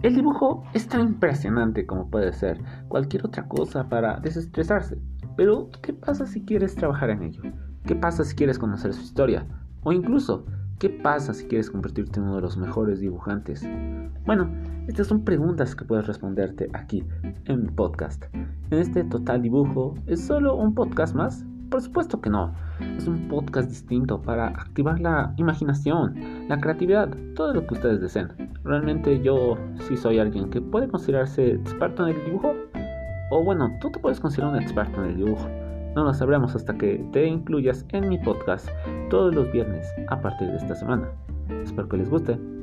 El dibujo es tan impresionante como puede ser cualquier otra cosa para desestresarse. Pero, ¿qué pasa si quieres trabajar en ello? ¿Qué pasa si quieres conocer su historia? O incluso, ¿qué pasa si quieres convertirte en uno de los mejores dibujantes? Bueno, estas son preguntas que puedes responderte aquí en mi podcast. En este total dibujo, ¿es solo un podcast más? Por supuesto que no. Es un podcast distinto para activar la imaginación, la creatividad, todo lo que ustedes deseen. Realmente yo sí soy alguien que puede considerarse experto en el dibujo. O bueno, tú te puedes considerar un experto en el dibujo. No lo sabremos hasta que te incluyas en mi podcast todos los viernes a partir de esta semana. Espero que les guste.